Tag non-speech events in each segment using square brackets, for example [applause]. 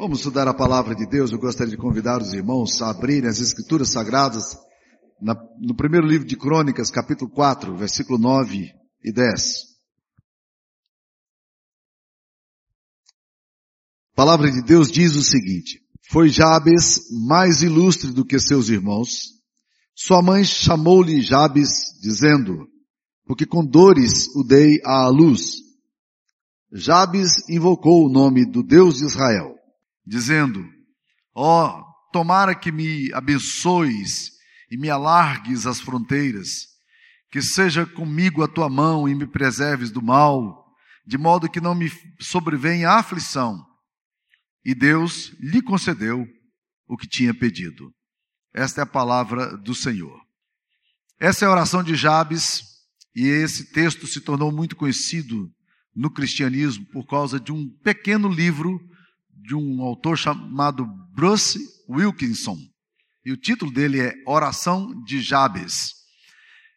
Vamos estudar a palavra de Deus. Eu gostaria de convidar os irmãos a abrirem as escrituras sagradas na, no primeiro livro de Crônicas, capítulo 4, versículo 9 e 10. A palavra de Deus diz o seguinte: Foi Jabes mais ilustre do que seus irmãos. Sua mãe chamou-lhe Jabes, dizendo, porque com dores o dei à luz. Jabes invocou o nome do Deus de Israel, dizendo, ó, oh, tomara que me abençoes e me alargues as fronteiras, que seja comigo a tua mão e me preserves do mal, de modo que não me sobrevenha aflição. E Deus lhe concedeu o que tinha pedido. Esta é a palavra do Senhor. Essa é a oração de Jabes, e esse texto se tornou muito conhecido no cristianismo por causa de um pequeno livro de um autor chamado Bruce Wilkinson. E o título dele é Oração de Jabes.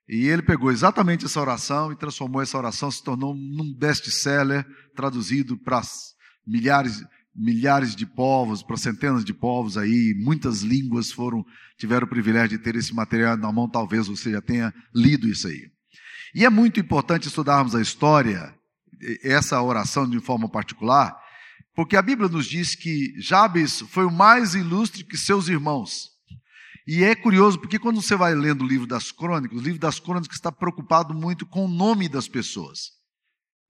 E ele pegou exatamente essa oração e transformou essa oração, se tornou num best-seller traduzido para milhares, milhares de povos, para centenas de povos aí, muitas línguas foram tiveram o privilégio de ter esse material na mão, talvez você já tenha lido isso aí. E é muito importante estudarmos a história, essa oração de forma particular, porque a Bíblia nos diz que Jabes foi o mais ilustre que seus irmãos. E é curioso, porque quando você vai lendo o livro das crônicas, o livro das crônicas está preocupado muito com o nome das pessoas.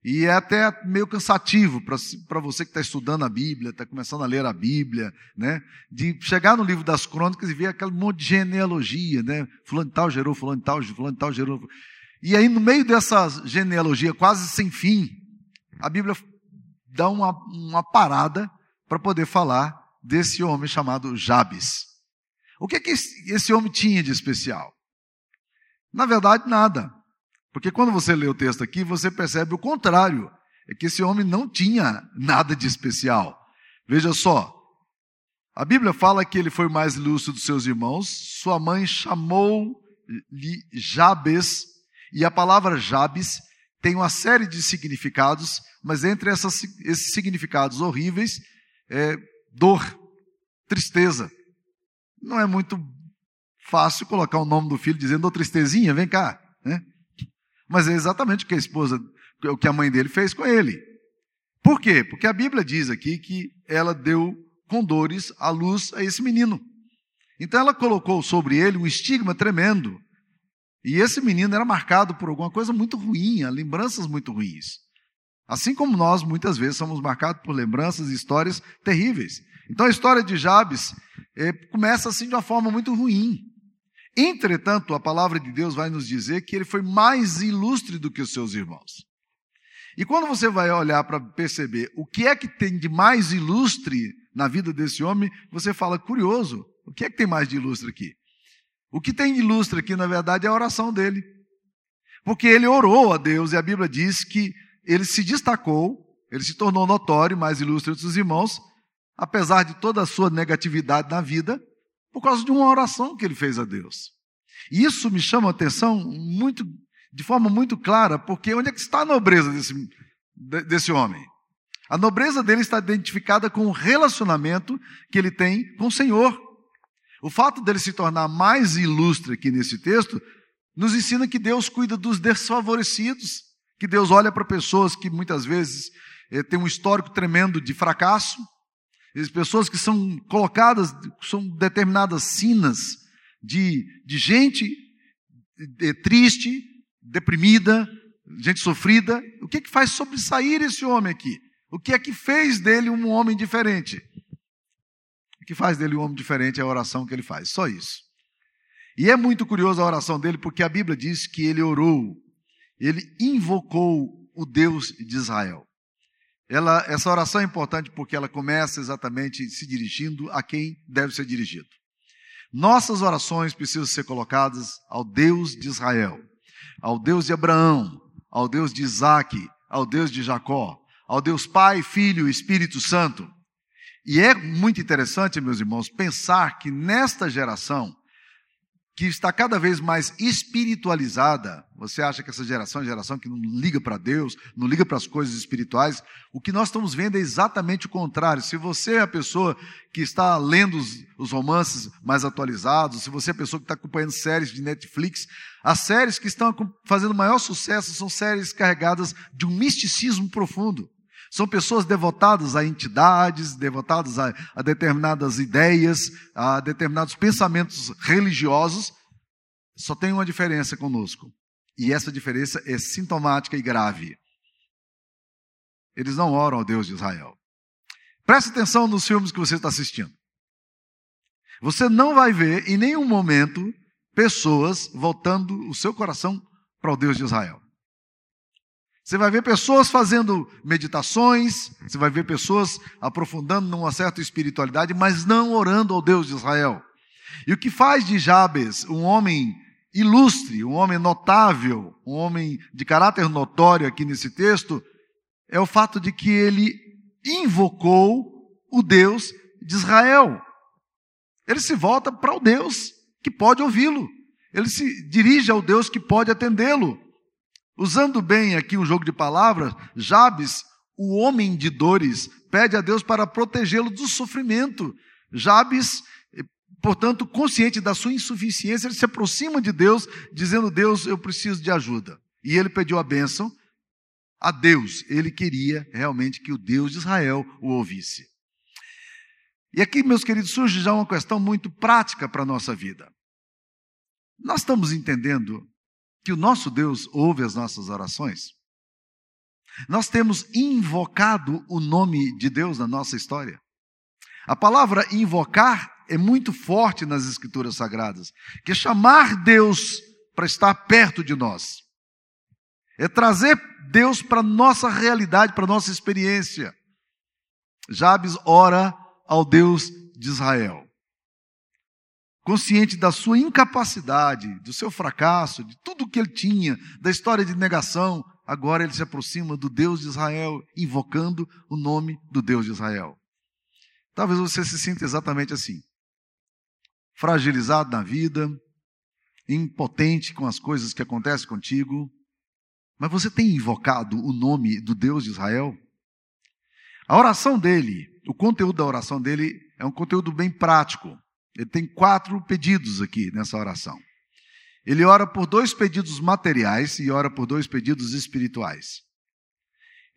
E é até meio cansativo para você que está estudando a Bíblia, está começando a ler a Bíblia, né? De chegar no livro das crônicas e ver aquele monte de genealogia, né? Fulano tal gerou, fulano tal, fulano tal gerou. E aí, no meio dessa genealogia quase sem fim, a Bíblia dá uma, uma parada para poder falar desse homem chamado Jabes. O que, é que esse homem tinha de especial? Na verdade, nada. Porque quando você lê o texto aqui, você percebe o contrário. É que esse homem não tinha nada de especial. Veja só. A Bíblia fala que ele foi mais ilustre dos seus irmãos. Sua mãe chamou-lhe Jabes e a palavra Jabes tem uma série de significados, mas entre essas, esses significados horríveis, é dor, tristeza. Não é muito fácil colocar o nome do filho dizendo, ô tristezinha, vem cá. Né? Mas é exatamente o que a esposa, o que a mãe dele fez com ele. Por quê? Porque a Bíblia diz aqui que ela deu com dores a luz a esse menino. Então ela colocou sobre ele um estigma tremendo. E esse menino era marcado por alguma coisa muito ruim, lembranças muito ruins. Assim como nós, muitas vezes, somos marcados por lembranças e histórias terríveis. Então a história de Jabes é, começa assim de uma forma muito ruim. Entretanto, a palavra de Deus vai nos dizer que ele foi mais ilustre do que os seus irmãos. E quando você vai olhar para perceber o que é que tem de mais ilustre na vida desse homem, você fala, curioso, o que é que tem mais de ilustre aqui? O que tem ilustre aqui, na verdade, é a oração dele. Porque ele orou a Deus e a Bíblia diz que ele se destacou, ele se tornou notório, mais ilustre dos seus irmãos, apesar de toda a sua negatividade na vida, por causa de uma oração que ele fez a Deus. E isso me chama a atenção muito, de forma muito clara, porque onde é que está a nobreza desse, desse homem? A nobreza dele está identificada com o relacionamento que ele tem com o Senhor. O fato dele se tornar mais ilustre aqui nesse texto nos ensina que Deus cuida dos desfavorecidos, que Deus olha para pessoas que muitas vezes eh, têm um histórico tremendo de fracasso, pessoas que são colocadas, são determinadas sinas de, de gente eh, triste, deprimida, gente sofrida. O que é que faz sobressair esse homem aqui? O que é que fez dele um homem diferente? O que faz dele um homem diferente é a oração que ele faz, só isso. E é muito curioso a oração dele, porque a Bíblia diz que ele orou, ele invocou o Deus de Israel. Ela, essa oração é importante porque ela começa exatamente se dirigindo a quem deve ser dirigido. Nossas orações precisam ser colocadas ao Deus de Israel, ao Deus de Abraão, ao Deus de Isaac, ao Deus de Jacó, ao Deus Pai, Filho e Espírito Santo. E é muito interessante, meus irmãos, pensar que nesta geração, que está cada vez mais espiritualizada. Você acha que essa geração é geração que não liga para Deus, não liga para as coisas espirituais? O que nós estamos vendo é exatamente o contrário. Se você é a pessoa que está lendo os, os romances mais atualizados, se você é a pessoa que está acompanhando séries de Netflix, as séries que estão fazendo maior sucesso são séries carregadas de um misticismo profundo. São pessoas devotadas a entidades, devotadas a, a determinadas ideias, a determinados pensamentos religiosos. Só tem uma diferença conosco. E essa diferença é sintomática e grave. Eles não oram ao Deus de Israel. Preste atenção nos filmes que você está assistindo. Você não vai ver em nenhum momento pessoas voltando o seu coração para o Deus de Israel. Você vai ver pessoas fazendo meditações, você vai ver pessoas aprofundando numa certa espiritualidade, mas não orando ao Deus de Israel. E o que faz de Jabes um homem ilustre, um homem notável, um homem de caráter notório aqui nesse texto, é o fato de que ele invocou o Deus de Israel. Ele se volta para o Deus que pode ouvi-lo. Ele se dirige ao Deus que pode atendê-lo. Usando bem aqui um jogo de palavras, Jabes, o homem de dores, pede a Deus para protegê-lo do sofrimento. Jabes, portanto, consciente da sua insuficiência, ele se aproxima de Deus, dizendo: Deus, eu preciso de ajuda. E ele pediu a bênção a Deus. Ele queria realmente que o Deus de Israel o ouvisse. E aqui, meus queridos, surge já uma questão muito prática para a nossa vida. Nós estamos entendendo que o nosso Deus ouve as nossas orações? Nós temos invocado o nome de Deus na nossa história. A palavra invocar é muito forte nas Escrituras Sagradas, que é chamar Deus para estar perto de nós. É trazer Deus para a nossa realidade, para a nossa experiência. Jabes ora ao Deus de Israel consciente da sua incapacidade, do seu fracasso, de tudo que ele tinha, da história de negação, agora ele se aproxima do Deus de Israel, invocando o nome do Deus de Israel. Talvez você se sinta exatamente assim. Fragilizado na vida, impotente com as coisas que acontecem contigo, mas você tem invocado o nome do Deus de Israel? A oração dele, o conteúdo da oração dele é um conteúdo bem prático. Ele tem quatro pedidos aqui nessa oração. Ele ora por dois pedidos materiais e ora por dois pedidos espirituais.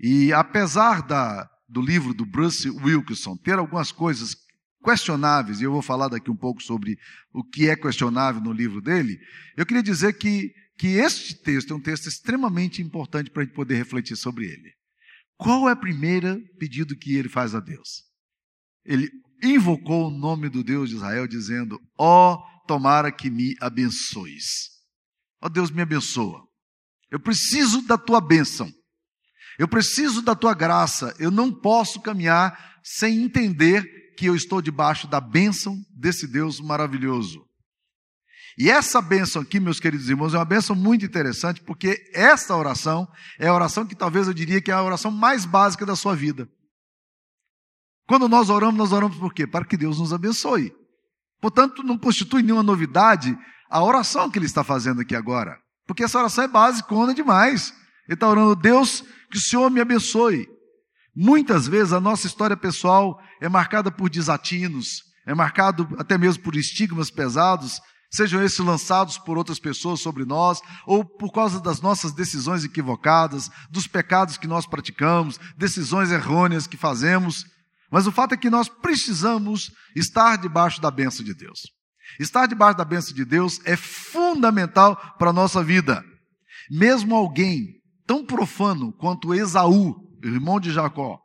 E apesar da, do livro do Bruce Wilkinson ter algumas coisas questionáveis, e eu vou falar daqui um pouco sobre o que é questionável no livro dele, eu queria dizer que, que este texto é um texto extremamente importante para a gente poder refletir sobre ele. Qual é o primeiro pedido que ele faz a Deus? Ele invocou o nome do Deus de Israel, dizendo: Ó, oh, tomara que me abençoes. Ó oh, Deus, me abençoa. Eu preciso da tua bênção. Eu preciso da tua graça. Eu não posso caminhar sem entender que eu estou debaixo da bênção desse Deus maravilhoso. E essa bênção aqui, meus queridos irmãos, é uma bênção muito interessante, porque esta oração é a oração que talvez eu diria que é a oração mais básica da sua vida. Quando nós oramos, nós oramos por quê? Para que Deus nos abençoe. Portanto, não constitui nenhuma novidade a oração que ele está fazendo aqui agora. Porque essa oração é básica, demais. Ele está orando, Deus, que o Senhor me abençoe. Muitas vezes a nossa história pessoal é marcada por desatinos, é marcado até mesmo por estigmas pesados, sejam esses lançados por outras pessoas sobre nós, ou por causa das nossas decisões equivocadas, dos pecados que nós praticamos, decisões errôneas que fazemos. Mas o fato é que nós precisamos estar debaixo da bênção de Deus. Estar debaixo da bênção de Deus é fundamental para a nossa vida. Mesmo alguém tão profano quanto Esaú, irmão de Jacó,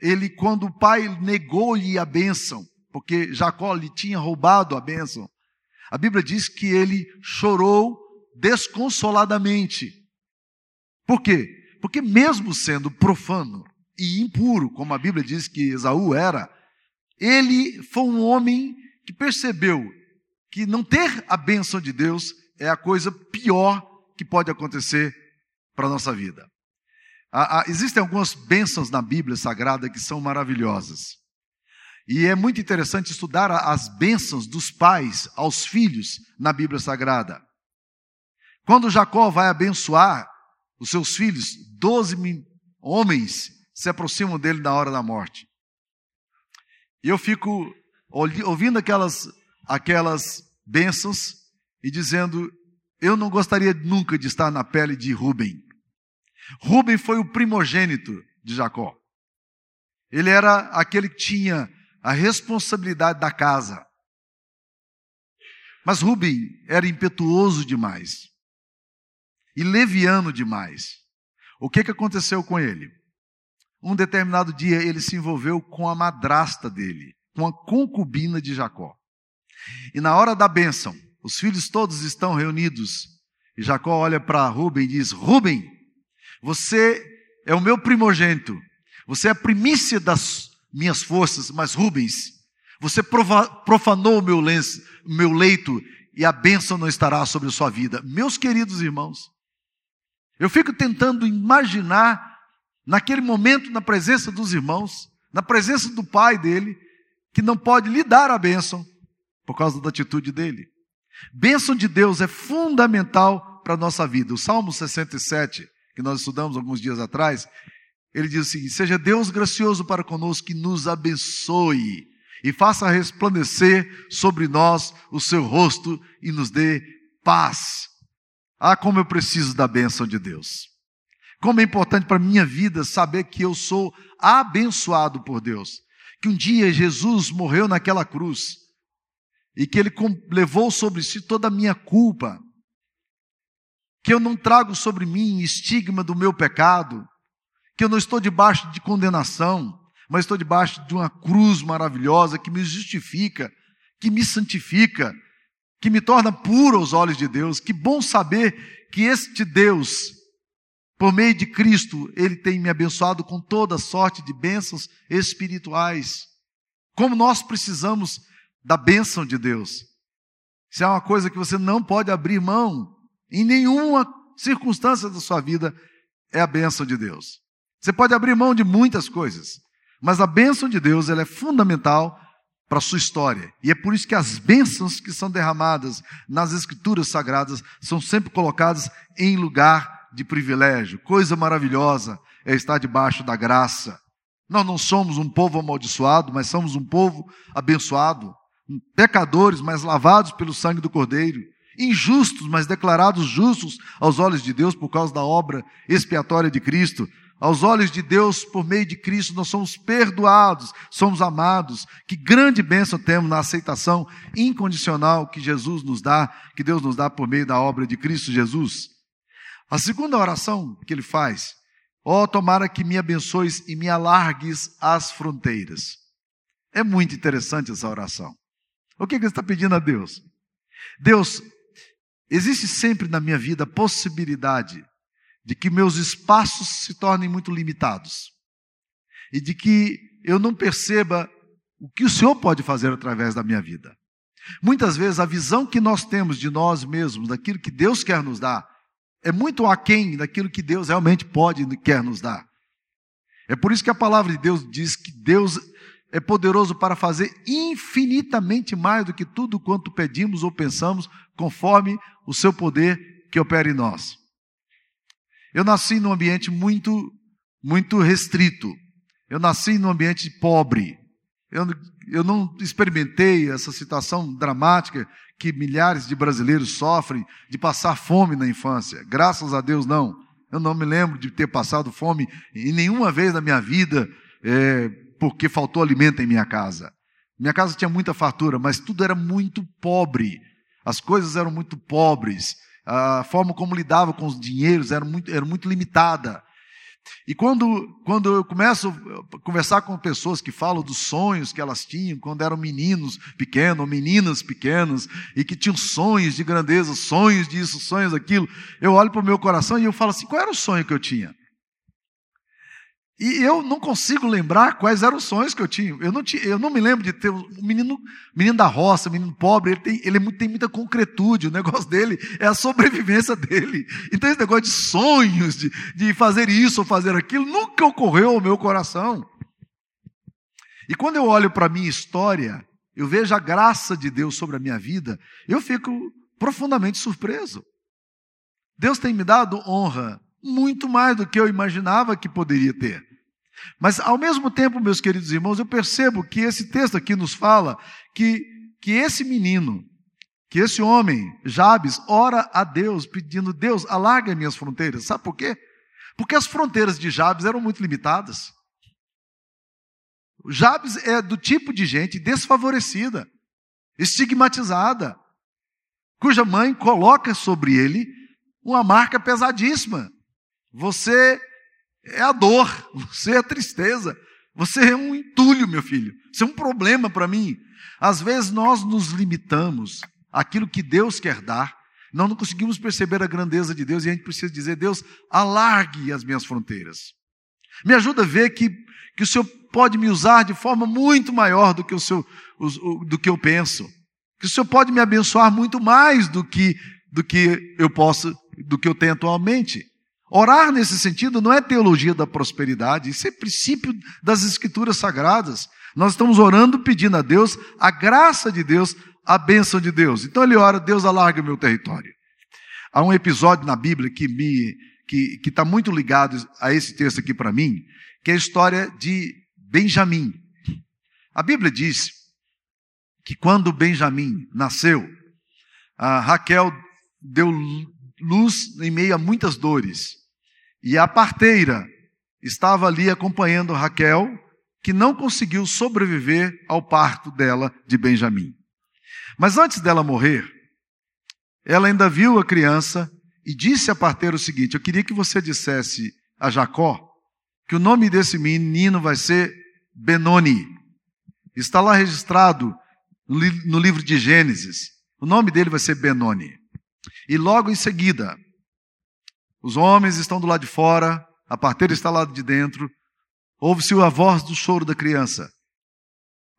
ele, quando o pai negou-lhe a bênção, porque Jacó lhe tinha roubado a bênção, a Bíblia diz que ele chorou desconsoladamente. Por quê? Porque, mesmo sendo profano, e impuro, como a Bíblia diz que Esaú era, ele foi um homem que percebeu que não ter a bênção de Deus é a coisa pior que pode acontecer para a nossa vida. Há, há, existem algumas bênçãos na Bíblia Sagrada que são maravilhosas. E é muito interessante estudar as bênçãos dos pais aos filhos na Bíblia Sagrada. Quando Jacó vai abençoar os seus filhos, doze homens se aproximam dele na hora da morte. E eu fico ouvindo aquelas, aquelas bênçãos e dizendo: eu não gostaria nunca de estar na pele de Rubem. Rubem foi o primogênito de Jacó. Ele era aquele que tinha a responsabilidade da casa. Mas Rubem era impetuoso demais e leviano demais. O que, que aconteceu com ele? Um determinado dia ele se envolveu com a madrasta dele, com a concubina de Jacó. E na hora da bênção, os filhos todos estão reunidos. E Jacó olha para Rubem e diz: Rubem, você é o meu primogênito, você é a primícia das minhas forças, mas Rubens, você profanou o meu, lenço, meu leito e a bênção não estará sobre a sua vida. Meus queridos irmãos, eu fico tentando imaginar naquele momento, na presença dos irmãos, na presença do pai dele, que não pode lhe dar a bênção por causa da atitude dele. Bênção de Deus é fundamental para a nossa vida. O Salmo 67, que nós estudamos alguns dias atrás, ele diz seguinte: Seja Deus gracioso para conosco, que nos abençoe e faça resplandecer sobre nós o seu rosto e nos dê paz. Ah, como eu preciso da bênção de Deus. Como é importante para a minha vida saber que eu sou abençoado por Deus. Que um dia Jesus morreu naquela cruz e que Ele levou sobre si toda a minha culpa. Que eu não trago sobre mim estigma do meu pecado. Que eu não estou debaixo de condenação, mas estou debaixo de uma cruz maravilhosa que me justifica, que me santifica, que me torna puro aos olhos de Deus. Que bom saber que este Deus por meio de Cristo, Ele tem me abençoado com toda sorte de bênçãos espirituais. Como nós precisamos da bênção de Deus. Isso é uma coisa que você não pode abrir mão em nenhuma circunstância da sua vida, é a bênção de Deus. Você pode abrir mão de muitas coisas, mas a bênção de Deus ela é fundamental para a sua história. E é por isso que as bênçãos que são derramadas nas escrituras sagradas são sempre colocadas em lugar de privilégio, coisa maravilhosa é estar debaixo da graça. Nós não somos um povo amaldiçoado, mas somos um povo abençoado, pecadores, mas lavados pelo sangue do Cordeiro, injustos, mas declarados justos aos olhos de Deus por causa da obra expiatória de Cristo. Aos olhos de Deus, por meio de Cristo, nós somos perdoados, somos amados. Que grande bênção temos na aceitação incondicional que Jesus nos dá, que Deus nos dá por meio da obra de Cristo Jesus. A segunda oração que ele faz, ó, oh, tomara que me abençoes e me alargues as fronteiras. É muito interessante essa oração. O que, que ele está pedindo a Deus? Deus, existe sempre na minha vida a possibilidade de que meus espaços se tornem muito limitados e de que eu não perceba o que o Senhor pode fazer através da minha vida. Muitas vezes a visão que nós temos de nós mesmos, daquilo que Deus quer nos dar, é muito aquém daquilo que Deus realmente pode e quer nos dar. É por isso que a palavra de Deus diz que Deus é poderoso para fazer infinitamente mais do que tudo quanto pedimos ou pensamos, conforme o seu poder que opera em nós. Eu nasci num ambiente muito, muito restrito. Eu nasci num ambiente pobre. Eu, eu não experimentei essa situação dramática que milhares de brasileiros sofrem de passar fome na infância. Graças a Deus, não. Eu não me lembro de ter passado fome em nenhuma vez na minha vida é, porque faltou alimento em minha casa. Minha casa tinha muita fartura, mas tudo era muito pobre. As coisas eram muito pobres. A forma como lidava com os dinheiros era muito, era muito limitada. E quando, quando eu começo a conversar com pessoas que falam dos sonhos que elas tinham quando eram meninos pequenos, meninas pequenas, e que tinham sonhos de grandeza, sonhos disso, sonhos daquilo, eu olho para o meu coração e eu falo assim: qual era o sonho que eu tinha? E eu não consigo lembrar quais eram os sonhos que eu tinha. Eu não, tinha, eu não me lembro de ter um menino, menino da roça, menino pobre, ele, tem, ele é tem muita concretude, o negócio [laughs] dele é a sobrevivência dele. Então esse negócio de sonhos, de, de fazer isso ou fazer aquilo, nunca ocorreu ao meu coração. E quando eu olho para a minha história, eu vejo a graça de Deus sobre a minha vida, eu fico profundamente surpreso. Deus tem me dado honra muito mais do que eu imaginava que poderia ter. Mas, ao mesmo tempo, meus queridos irmãos, eu percebo que esse texto aqui nos fala que, que esse menino, que esse homem, Jabes, ora a Deus, pedindo: Deus, alarga minhas fronteiras. Sabe por quê? Porque as fronteiras de Jabes eram muito limitadas. Jabes é do tipo de gente desfavorecida, estigmatizada, cuja mãe coloca sobre ele uma marca pesadíssima. Você é a dor, você é a tristeza, você é um entulho, meu filho. Isso é um problema para mim. Às vezes nós nos limitamos àquilo que Deus quer dar, nós não conseguimos perceber a grandeza de Deus e a gente precisa dizer: Deus, alargue as minhas fronteiras. Me ajuda a ver que, que o Senhor pode me usar de forma muito maior do que, o seu, do que eu penso. Que o Senhor pode me abençoar muito mais do que, do que eu posso, do que eu tenho atualmente. Orar nesse sentido não é teologia da prosperidade, isso é princípio das escrituras sagradas. Nós estamos orando pedindo a Deus a graça de Deus, a bênção de Deus. Então ele ora, Deus alarga o meu território. Há um episódio na Bíblia que me que está muito ligado a esse texto aqui para mim, que é a história de Benjamim. A Bíblia diz que quando Benjamim nasceu, Raquel deu luz em meio a muitas dores. E a parteira estava ali acompanhando Raquel, que não conseguiu sobreviver ao parto dela de Benjamim. Mas antes dela morrer, ela ainda viu a criança e disse à parteira o seguinte: Eu queria que você dissesse a Jacó que o nome desse menino vai ser Benoni. Está lá registrado no livro de Gênesis. O nome dele vai ser Benoni. E logo em seguida, os homens estão do lado de fora, a parteira está lá de dentro. Ouve-se a voz do choro da criança.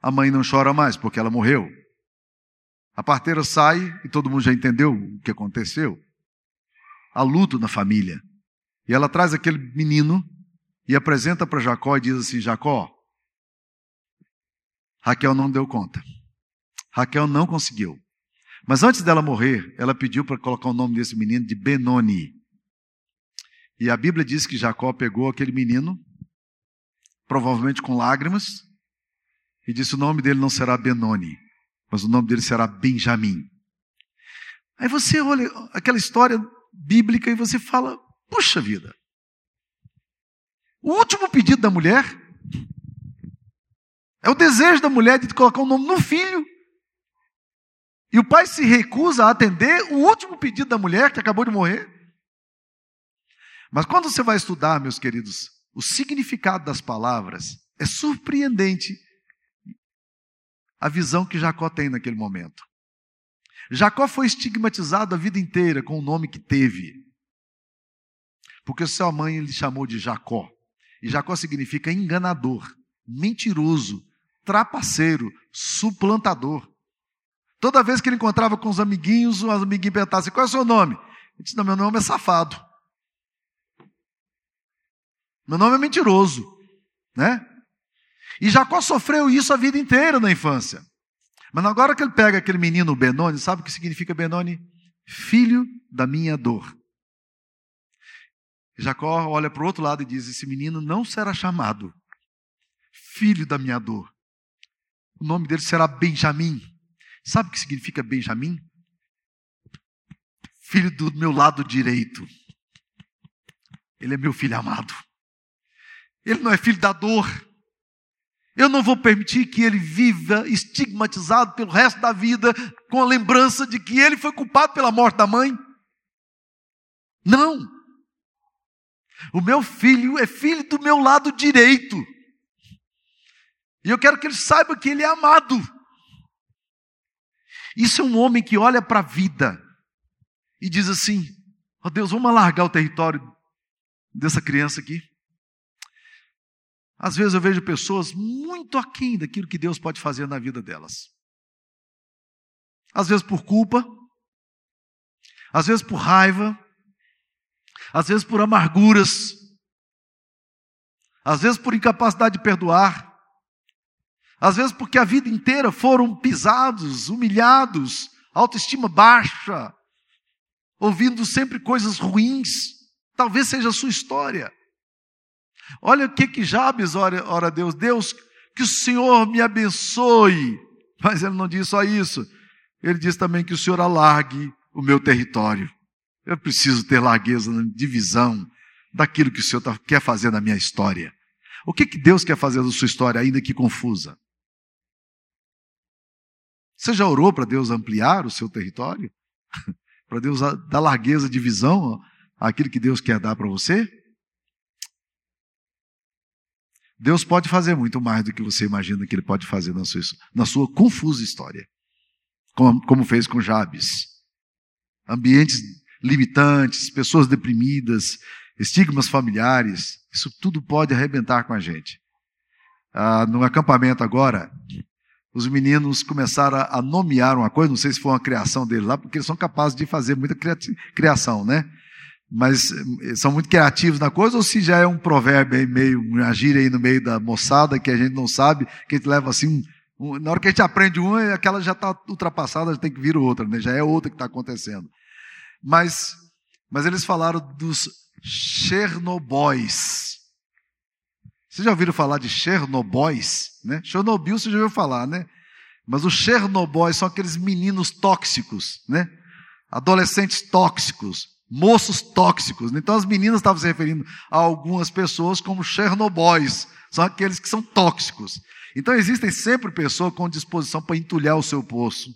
A mãe não chora mais porque ela morreu. A parteira sai e todo mundo já entendeu o que aconteceu. Há luto na família. E ela traz aquele menino e apresenta para Jacó e diz assim: Jacó, Raquel não deu conta. Raquel não conseguiu. Mas antes dela morrer, ela pediu para colocar o nome desse menino de Benoni. E a Bíblia diz que Jacó pegou aquele menino, provavelmente com lágrimas, e disse: O nome dele não será Benoni, mas o nome dele será Benjamim. Aí você olha aquela história bíblica e você fala: Puxa vida, o último pedido da mulher é o desejo da mulher de colocar o um nome no filho. E o pai se recusa a atender o último pedido da mulher que acabou de morrer. Mas quando você vai estudar, meus queridos, o significado das palavras, é surpreendente a visão que Jacó tem naquele momento. Jacó foi estigmatizado a vida inteira com o nome que teve. Porque sua mãe lhe chamou de Jacó. E Jacó significa enganador, mentiroso, trapaceiro, suplantador. Toda vez que ele encontrava com os amiguinhos, os amiguinhos perguntavam assim, qual é o seu nome? Ele disse, não, meu nome é safado. Meu nome é mentiroso, né? E Jacó sofreu isso a vida inteira na infância. Mas agora que ele pega aquele menino Benoni, sabe o que significa Benoni? Filho da minha dor. Jacó olha para o outro lado e diz: Esse menino não será chamado filho da minha dor. O nome dele será Benjamim. Sabe o que significa Benjamim? Filho do meu lado direito. Ele é meu filho amado. Ele não é filho da dor. Eu não vou permitir que ele viva estigmatizado pelo resto da vida com a lembrança de que ele foi culpado pela morte da mãe. Não. O meu filho é filho do meu lado direito. E eu quero que ele saiba que ele é amado. Isso é um homem que olha para a vida e diz assim: Ó oh Deus, vamos alargar o território dessa criança aqui. Às vezes eu vejo pessoas muito aquém daquilo que Deus pode fazer na vida delas. Às vezes por culpa, às vezes por raiva, às vezes por amarguras, às vezes por incapacidade de perdoar, Às vezes porque a vida inteira foram pisados, humilhados, autoestima baixa, ouvindo sempre coisas ruins. Talvez seja a sua história. Olha o que que Jabes ora, ora a Deus, Deus, que o Senhor me abençoe. Mas ele não diz só isso. Ele diz também que o Senhor alargue o meu território. Eu preciso ter largueza na divisão daquilo que o Senhor tá, quer fazer na minha história. O que, que Deus quer fazer na sua história, ainda que confusa? Você já orou para Deus ampliar o seu território? [laughs] para Deus dar largueza de visão àquilo que Deus quer dar para você? Deus pode fazer muito mais do que você imagina que Ele pode fazer na sua, na sua confusa história, como, como fez com Jabes. Ambientes limitantes, pessoas deprimidas, estigmas familiares, isso tudo pode arrebentar com a gente. Ah, no acampamento agora, os meninos começaram a nomear uma coisa, não sei se foi uma criação deles lá, porque eles são capazes de fazer muita criação, né? Mas eh, são muito criativos na coisa, ou se já é um provérbio aí meio, uma gíria aí no meio da moçada que a gente não sabe, que a gente leva assim, um, na hora que a gente aprende uma, aquela já está ultrapassada, já tem que vir outra, né? já é outra que está acontecendo. Mas, mas eles falaram dos Chernobóis. Vocês já ouviram falar de Chernobóis? Né? Chernobyl você já ouviu falar, né? Mas os Chernobóis são aqueles meninos tóxicos, né? Adolescentes tóxicos, moços tóxicos. Então as meninas estavam se referindo a algumas pessoas como Chernobóis, são aqueles que são tóxicos. Então existem sempre pessoas com disposição para entulhar o seu poço.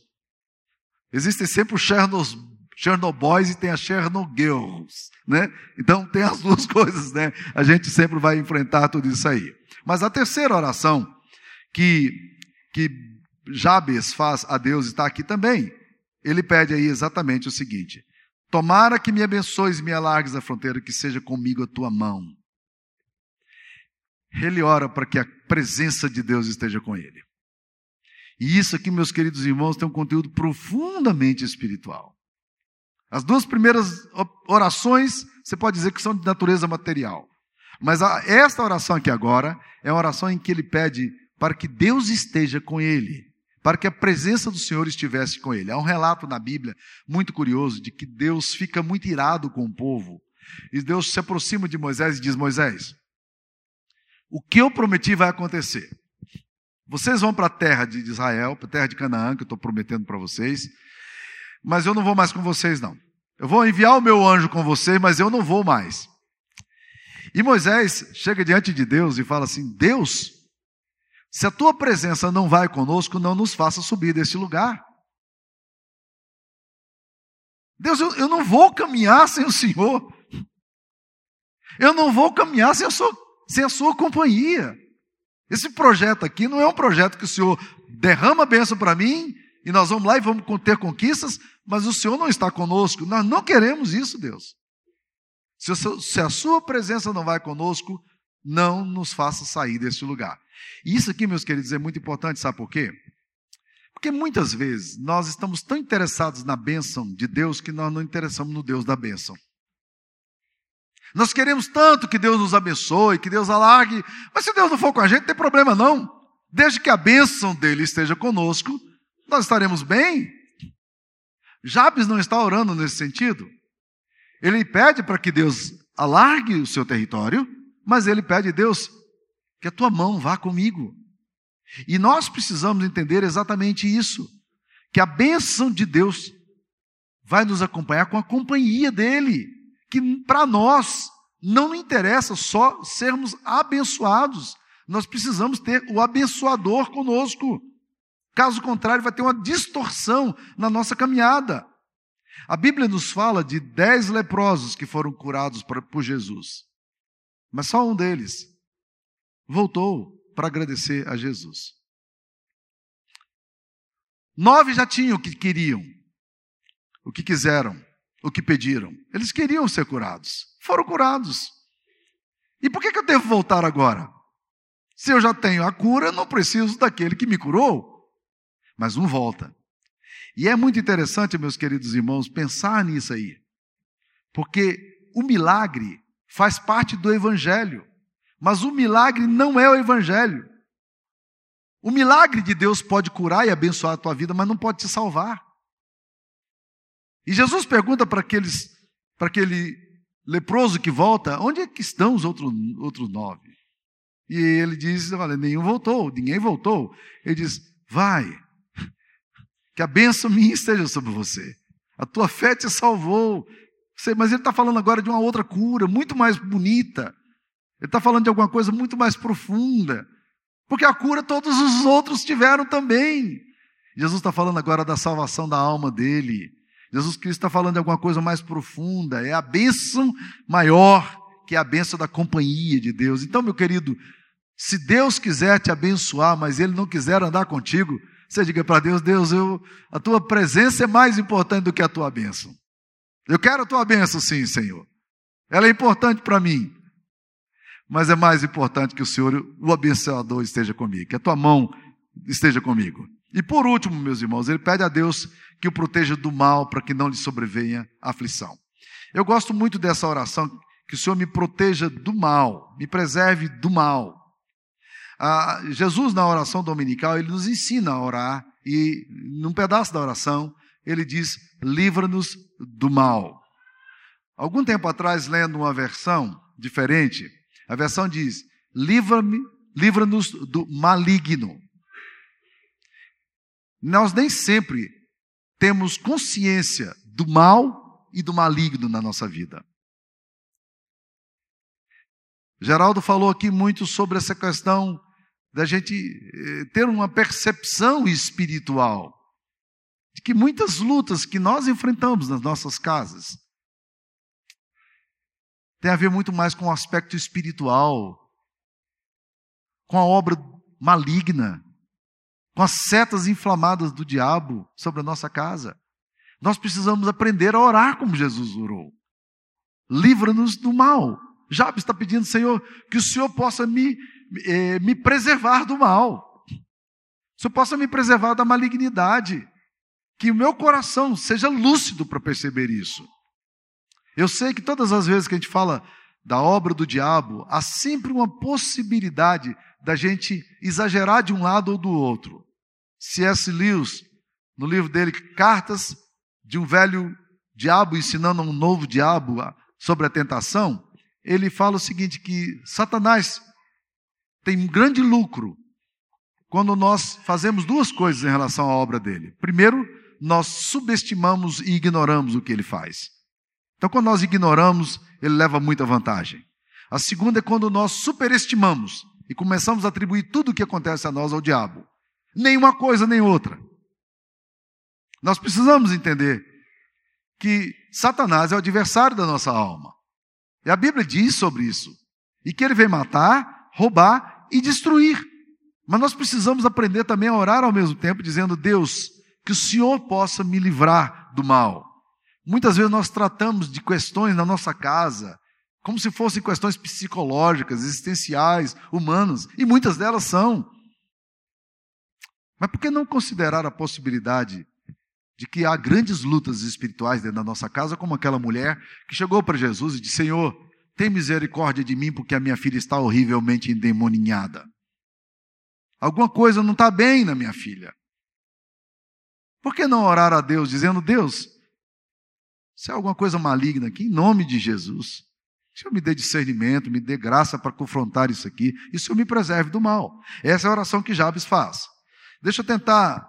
Existem sempre os Chernos, Chernobóis e tem a Chernogirls, né? Então tem as duas [laughs] coisas, né? A gente sempre vai enfrentar tudo isso aí. Mas a terceira oração que, que Jabes faz a Deus está aqui também. Ele pede aí exatamente o seguinte: Tomara que me abençoes e me alargues a fronteira, que seja comigo a tua mão. Ele ora para que a presença de Deus esteja com ele. E isso aqui, meus queridos irmãos, tem um conteúdo profundamente espiritual. As duas primeiras orações, você pode dizer que são de natureza material. Mas a, esta oração aqui agora é uma oração em que ele pede para que Deus esteja com ele para que a presença do Senhor estivesse com ele. Há um relato na Bíblia muito curioso de que Deus fica muito irado com o povo. E Deus se aproxima de Moisés e diz: Moisés, o que eu prometi vai acontecer. Vocês vão para a terra de Israel, para a terra de Canaã, que eu estou prometendo para vocês, mas eu não vou mais com vocês, não. Eu vou enviar o meu anjo com vocês, mas eu não vou mais. E Moisés chega diante de Deus e fala assim: Deus, se a tua presença não vai conosco, não nos faça subir deste lugar. Deus, eu, eu não vou caminhar sem o Senhor. Eu não vou caminhar sem a, sua, sem a sua companhia. Esse projeto aqui não é um projeto que o Senhor derrama bênção para mim e nós vamos lá e vamos ter conquistas, mas o Senhor não está conosco. Nós não queremos isso, Deus. Se a sua presença não vai conosco, não nos faça sair deste lugar. E isso aqui, meus queridos, é muito importante, sabe por quê? Porque muitas vezes nós estamos tão interessados na bênção de Deus que nós não interessamos no Deus da bênção. Nós queremos tanto que Deus nos abençoe, que Deus alargue, mas se Deus não for com a gente, não tem problema não. Desde que a bênção dele esteja conosco, nós estaremos bem. Jabes não está orando nesse sentido. Ele pede para que Deus alargue o seu território, mas ele pede, Deus, que a tua mão vá comigo. E nós precisamos entender exatamente isso, que a bênção de Deus vai nos acompanhar com a companhia dele, que para nós não interessa só sermos abençoados, nós precisamos ter o abençoador conosco. Caso contrário, vai ter uma distorção na nossa caminhada. A Bíblia nos fala de dez leprosos que foram curados por Jesus. Mas só um deles voltou para agradecer a Jesus. Nove já tinham o que queriam, o que quiseram, o que pediram. Eles queriam ser curados. Foram curados. E por que, que eu devo voltar agora? Se eu já tenho a cura, não preciso daquele que me curou. Mas um volta. E é muito interessante, meus queridos irmãos, pensar nisso aí. Porque o milagre faz parte do Evangelho. Mas o milagre não é o Evangelho. O milagre de Deus pode curar e abençoar a tua vida, mas não pode te salvar. E Jesus pergunta para aqueles, para aquele leproso que volta, onde é que estão os outros, outros nove? E ele diz, olha, nenhum voltou, ninguém voltou. Ele diz, vai, que a bênção minha esteja sobre você. A tua fé te salvou. Mas ele está falando agora de uma outra cura, muito mais bonita. Ele está falando de alguma coisa muito mais profunda. Porque a cura todos os outros tiveram também. Jesus está falando agora da salvação da alma dele. Jesus Cristo está falando de alguma coisa mais profunda. É a bênção maior que é a bênção da companhia de Deus. Então, meu querido, se Deus quiser te abençoar, mas Ele não quiser andar contigo, você diga para Deus: Deus, eu, a tua presença é mais importante do que a tua bênção. Eu quero a tua bênção, sim, Senhor. Ela é importante para mim. Mas é mais importante que o Senhor, o abençoador, esteja comigo, que a tua mão esteja comigo. E por último, meus irmãos, ele pede a Deus que o proteja do mal para que não lhe sobrevenha aflição. Eu gosto muito dessa oração, que o Senhor me proteja do mal, me preserve do mal. Ah, Jesus, na oração dominical, ele nos ensina a orar, e num pedaço da oração, ele diz: livra-nos do mal. Algum tempo atrás, lendo uma versão diferente, a versão diz: livra-me, livra-nos do maligno. Nós nem sempre temos consciência do mal e do maligno na nossa vida. Geraldo falou aqui muito sobre essa questão da gente eh, ter uma percepção espiritual de que muitas lutas que nós enfrentamos nas nossas casas tem a ver muito mais com o aspecto espiritual, com a obra maligna, com as setas inflamadas do diabo sobre a nossa casa. Nós precisamos aprender a orar como Jesus orou. Livra-nos do mal. Jabes está pedindo, Senhor, que o Senhor possa me eh, me preservar do mal. Se eu possa me preservar da malignidade. Que o meu coração seja lúcido para perceber isso. Eu sei que todas as vezes que a gente fala da obra do diabo, há sempre uma possibilidade da gente exagerar de um lado ou do outro. C.S. Lewis, no livro dele, Cartas de um Velho Diabo ensinando a um novo diabo sobre a tentação, ele fala o seguinte: que Satanás tem um grande lucro quando nós fazemos duas coisas em relação à obra dele. Primeiro, nós subestimamos e ignoramos o que ele faz. Então, quando nós ignoramos, ele leva muita vantagem. A segunda é quando nós superestimamos e começamos a atribuir tudo o que acontece a nós ao diabo. Nenhuma coisa nem outra. Nós precisamos entender que Satanás é o adversário da nossa alma. E a Bíblia diz sobre isso. E que ele vem matar, roubar e destruir. Mas nós precisamos aprender também a orar ao mesmo tempo, dizendo: Deus, que o Senhor possa me livrar do mal. Muitas vezes nós tratamos de questões na nossa casa como se fossem questões psicológicas, existenciais, humanas, e muitas delas são. Mas por que não considerar a possibilidade de que há grandes lutas espirituais dentro da nossa casa, como aquela mulher que chegou para Jesus e disse: Senhor, tem misericórdia de mim, porque a minha filha está horrivelmente endemoninhada. Alguma coisa não está bem na minha filha. Por que não orar a Deus dizendo: Deus, se há alguma coisa maligna aqui, em nome de Jesus, o Senhor me dê discernimento, me dê graça para confrontar isso aqui, e o Senhor me preserve do mal. Essa é a oração que Jabes faz. Deixa eu tentar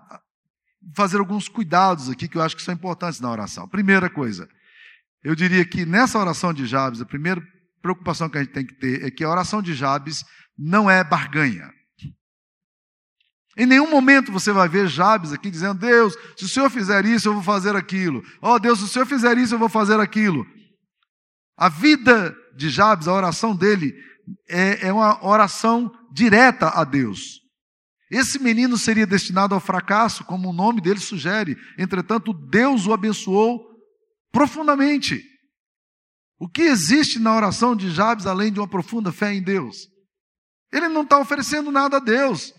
fazer alguns cuidados aqui que eu acho que são importantes na oração. Primeira coisa, eu diria que nessa oração de Jabes, a primeira preocupação que a gente tem que ter é que a oração de Jabes não é barganha. Em nenhum momento você vai ver Jabes aqui dizendo: Deus, se o Senhor fizer isso, eu vou fazer aquilo. Oh Deus, se o Senhor fizer isso, eu vou fazer aquilo. A vida de Jabes, a oração dele, é, é uma oração direta a Deus. Esse menino seria destinado ao fracasso, como o nome dele sugere. Entretanto, Deus o abençoou profundamente. O que existe na oração de Jabes além de uma profunda fé em Deus? Ele não está oferecendo nada a Deus.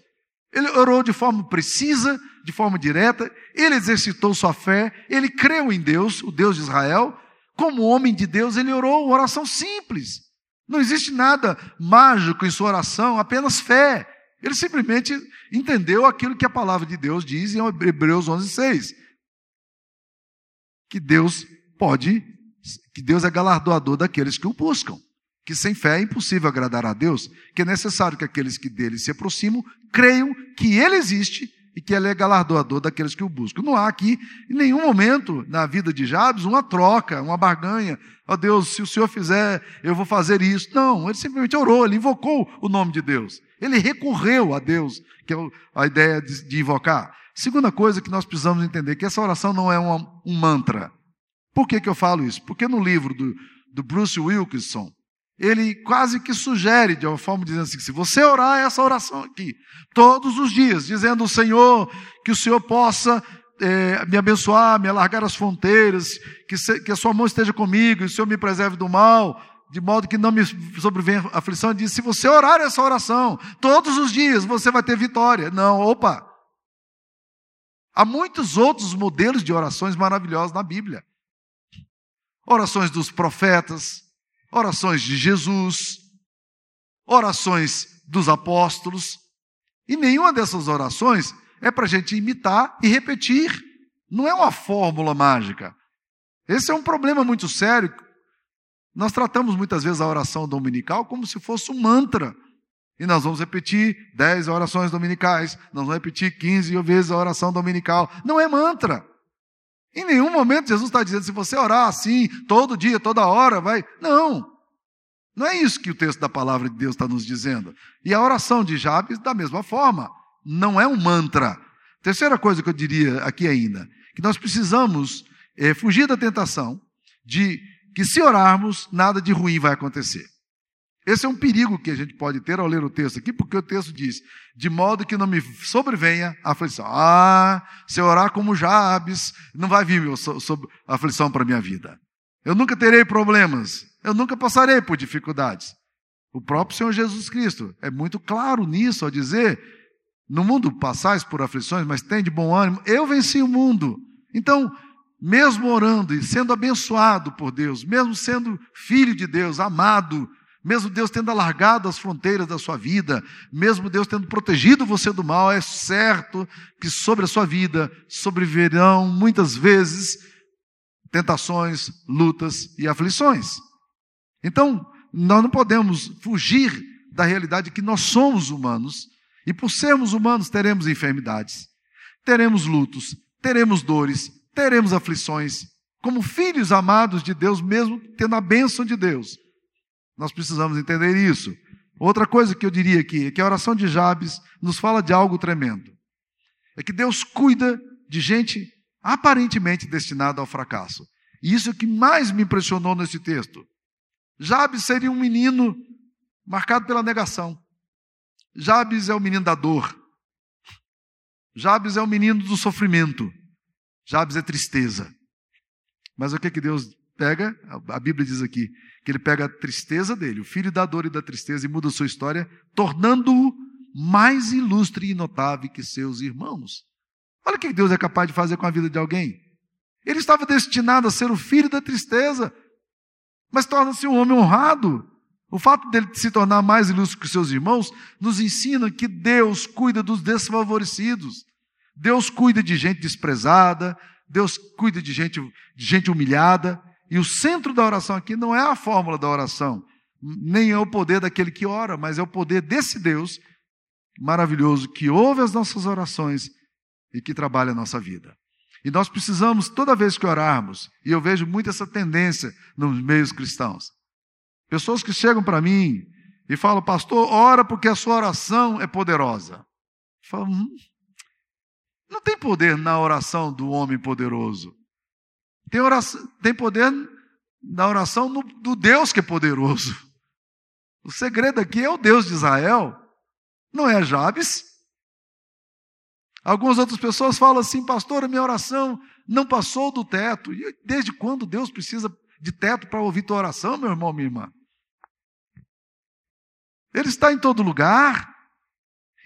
Ele orou de forma precisa, de forma direta, ele exercitou sua fé, ele creu em Deus, o Deus de Israel. Como homem de Deus, ele orou uma oração simples. Não existe nada mágico em sua oração, apenas fé. Ele simplesmente entendeu aquilo que a palavra de Deus diz em Hebreus 11:6. Que Deus pode, que Deus é galardoador daqueles que o buscam. Que sem fé é impossível agradar a Deus, que é necessário que aqueles que dele se aproximam creiam que ele existe e que ele é galardoador daqueles que o buscam. Não há aqui, em nenhum momento na vida de Jabes, uma troca, uma barganha. Ó oh Deus, se o Senhor fizer, eu vou fazer isso. Não, ele simplesmente orou, ele invocou o nome de Deus. Ele recorreu a Deus, que é a ideia de, de invocar. Segunda coisa que nós precisamos entender, que essa oração não é uma, um mantra. Por que, que eu falo isso? Porque no livro do, do Bruce Wilkinson, ele quase que sugere, de uma forma dizendo assim, se você orar essa oração aqui, todos os dias, dizendo ao Senhor, que o Senhor possa é, me abençoar, me alargar as fronteiras, que, se, que a sua mão esteja comigo, e o Senhor me preserve do mal, de modo que não me sobrevenha aflição, ele diz, se você orar essa oração, todos os dias você vai ter vitória. Não, opa! Há muitos outros modelos de orações maravilhosos na Bíblia. Orações dos profetas, orações de Jesus, orações dos apóstolos, e nenhuma dessas orações é para a gente imitar e repetir. Não é uma fórmula mágica. Esse é um problema muito sério nós tratamos muitas vezes a oração dominical como se fosse um mantra. E nós vamos repetir 10 orações dominicais, nós vamos repetir 15 vezes a oração dominical. Não é mantra. Em nenhum momento Jesus está dizendo, se você orar assim, todo dia, toda hora, vai. Não. Não é isso que o texto da palavra de Deus está nos dizendo. E a oração de Jabes, da mesma forma, não é um mantra. Terceira coisa que eu diria aqui ainda, que nós precisamos é, fugir da tentação de que se orarmos, nada de ruim vai acontecer. Esse é um perigo que a gente pode ter ao ler o texto aqui, porque o texto diz: de modo que não me sobrevenha a aflição. Ah, se eu orar como Jabes, não vai vir a aflição para a minha vida. Eu nunca terei problemas, eu nunca passarei por dificuldades. O próprio Senhor Jesus Cristo é muito claro nisso ao dizer: no mundo passais por aflições, mas tem de bom ânimo, eu venci o mundo. Então, mesmo orando e sendo abençoado por Deus, mesmo sendo filho de Deus, amado, mesmo Deus tendo alargado as fronteiras da sua vida, mesmo Deus tendo protegido você do mal, é certo que sobre a sua vida sobrevirão muitas vezes tentações, lutas e aflições. Então, nós não podemos fugir da realidade que nós somos humanos e por sermos humanos teremos enfermidades, teremos lutos, teremos dores, teremos aflições, como filhos amados de Deus, mesmo tendo a bênção de Deus. Nós precisamos entender isso. Outra coisa que eu diria aqui é que a oração de Jabes nos fala de algo tremendo. É que Deus cuida de gente aparentemente destinada ao fracasso. E isso é o que mais me impressionou nesse texto. Jabes seria um menino marcado pela negação. Jabes é o menino da dor. Jabes é o menino do sofrimento. Jabes é tristeza. Mas o que que Deus pega? A Bíblia diz aqui que ele pega a tristeza dele, o filho da dor e da tristeza, e muda a sua história, tornando-o mais ilustre e notável que seus irmãos. Olha o que Deus é capaz de fazer com a vida de alguém. Ele estava destinado a ser o filho da tristeza, mas torna-se um homem honrado. O fato dele se tornar mais ilustre que seus irmãos nos ensina que Deus cuida dos desfavorecidos. Deus cuida de gente desprezada, Deus cuida de gente, de gente humilhada, e o centro da oração aqui não é a fórmula da oração, nem é o poder daquele que ora, mas é o poder desse Deus maravilhoso que ouve as nossas orações e que trabalha a nossa vida. E nós precisamos, toda vez que orarmos, e eu vejo muito essa tendência nos meios cristãos, pessoas que chegam para mim e falam, pastor, ora porque a sua oração é poderosa. Eu falo, hum, não tem poder na oração do homem poderoso. Tem, oração, tem poder na oração no, do Deus que é poderoso. O segredo aqui é o Deus de Israel, não é Jabes. Algumas outras pessoas falam assim, pastor, a minha oração não passou do teto. E desde quando Deus precisa de teto para ouvir tua oração, meu irmão, minha irmã? Ele está em todo lugar.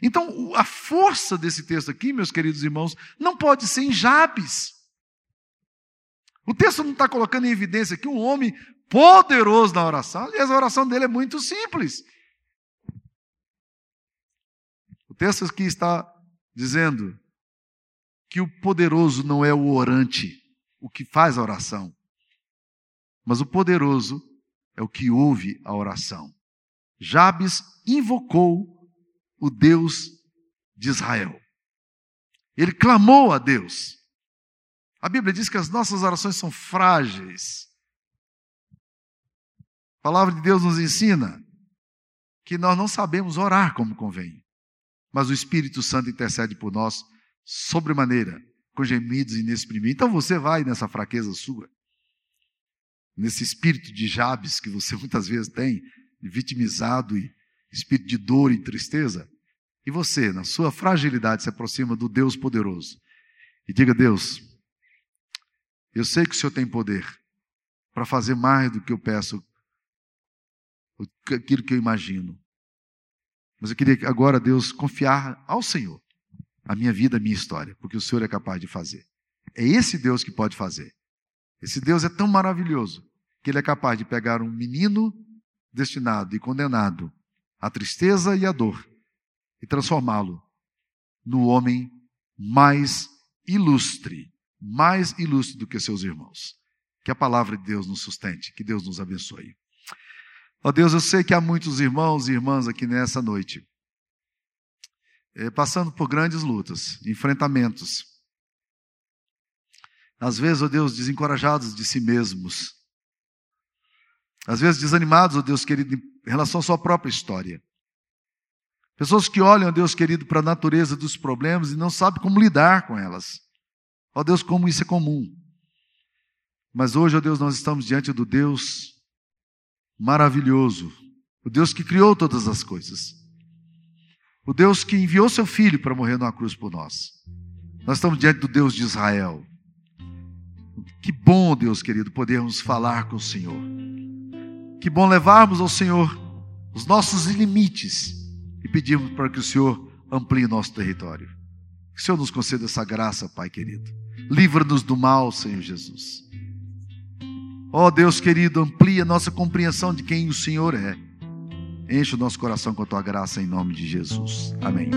Então, a força desse texto aqui, meus queridos irmãos, não pode ser em Jabes. O texto não está colocando em evidência aqui um homem poderoso na oração. Aliás, a oração dele é muito simples. texto aqui está dizendo que o poderoso não é o orante, o que faz a oração, mas o poderoso é o que ouve a oração. Jabes invocou o Deus de Israel. Ele clamou a Deus. A Bíblia diz que as nossas orações são frágeis. A palavra de Deus nos ensina que nós não sabemos orar como convém, mas o Espírito Santo intercede por nós sobremaneira, com gemidos inexprimíveis. Então você vai nessa fraqueza sua, nesse espírito de Jabes que você [laughs] muitas vezes tem, vitimizado e espírito de dor e tristeza, e você, na sua fragilidade, se aproxima do Deus poderoso e diga: Deus, eu sei que o Senhor tem poder para fazer mais do que eu peço, aquilo que eu imagino. Mas eu queria agora, Deus, confiar ao Senhor a minha vida, a minha história, porque o Senhor é capaz de fazer. É esse Deus que pode fazer. Esse Deus é tão maravilhoso que ele é capaz de pegar um menino destinado e condenado à tristeza e à dor e transformá-lo no homem mais ilustre, mais ilustre do que seus irmãos. Que a palavra de Deus nos sustente, que Deus nos abençoe. Ó oh Deus, eu sei que há muitos irmãos e irmãs aqui nessa noite, é, passando por grandes lutas, enfrentamentos. Às vezes, ó oh Deus, desencorajados de si mesmos. Às vezes desanimados, ó oh Deus querido, em relação à sua própria história. Pessoas que olham, Deus querido, para a natureza dos problemas e não sabem como lidar com elas. Ó Deus, como isso é comum. Mas hoje, ó Deus, nós estamos diante do Deus maravilhoso, o Deus que criou todas as coisas, o Deus que enviou seu filho para morrer numa cruz por nós. Nós estamos diante do Deus de Israel. Que bom, Deus querido, podermos falar com o Senhor. Que bom levarmos ao Senhor os nossos limites e pedimos para que o Senhor amplie nosso território. Que o Senhor nos conceda essa graça, Pai querido. Livra-nos do mal, Senhor Jesus. Ó oh, Deus querido, amplia nossa compreensão de quem o Senhor é. Enche o nosso coração com a tua graça em nome de Jesus. Amém.